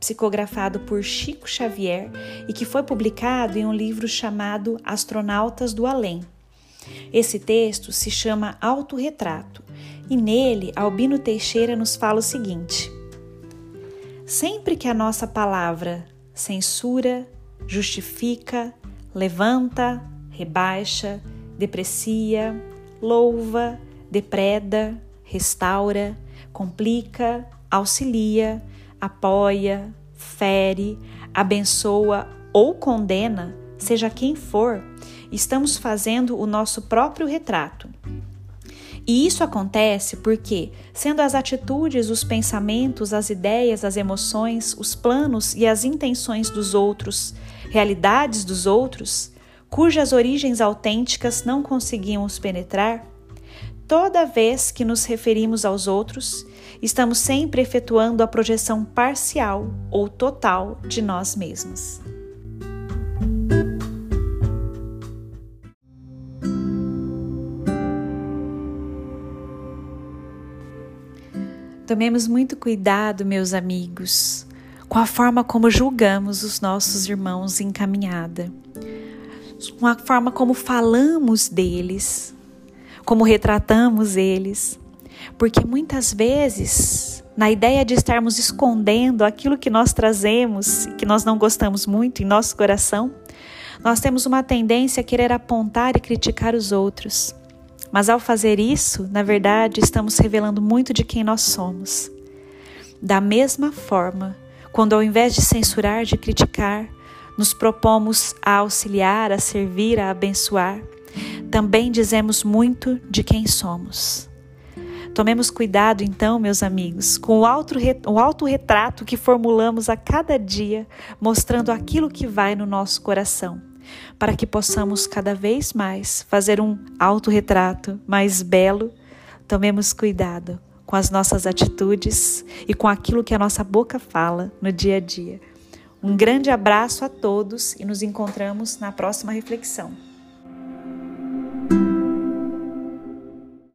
psicografado por Chico Xavier e que foi publicado em um livro chamado Astronautas do Além. Esse texto se chama Autorretrato e nele Albino Teixeira nos fala o seguinte: Sempre que a nossa palavra censura, justifica, levanta, rebaixa, deprecia, louva, depreda, restaura, complica, auxilia, apoia, fere, abençoa ou condena, seja quem for, estamos fazendo o nosso próprio retrato. E isso acontece porque, sendo as atitudes, os pensamentos, as ideias, as emoções, os planos e as intenções dos outros, realidades dos outros, cujas origens autênticas não conseguimos penetrar, toda vez que nos referimos aos outros, estamos sempre efetuando a projeção parcial ou total de nós mesmos. Tomemos muito cuidado, meus amigos, com a forma como julgamos os nossos irmãos encaminhada, com a forma como falamos deles, como retratamos eles. Porque muitas vezes, na ideia de estarmos escondendo aquilo que nós trazemos que nós não gostamos muito em nosso coração, nós temos uma tendência a querer apontar e criticar os outros. Mas ao fazer isso, na verdade, estamos revelando muito de quem nós somos. Da mesma forma, quando ao invés de censurar, de criticar, nos propomos a auxiliar, a servir, a abençoar, também dizemos muito de quem somos. Tomemos cuidado, então, meus amigos, com o autorretrato que formulamos a cada dia, mostrando aquilo que vai no nosso coração, para que possamos cada vez mais fazer um autorretrato mais belo. Tomemos cuidado com as nossas atitudes e com aquilo que a nossa boca fala no dia a dia. Um grande abraço a todos e nos encontramos na próxima reflexão.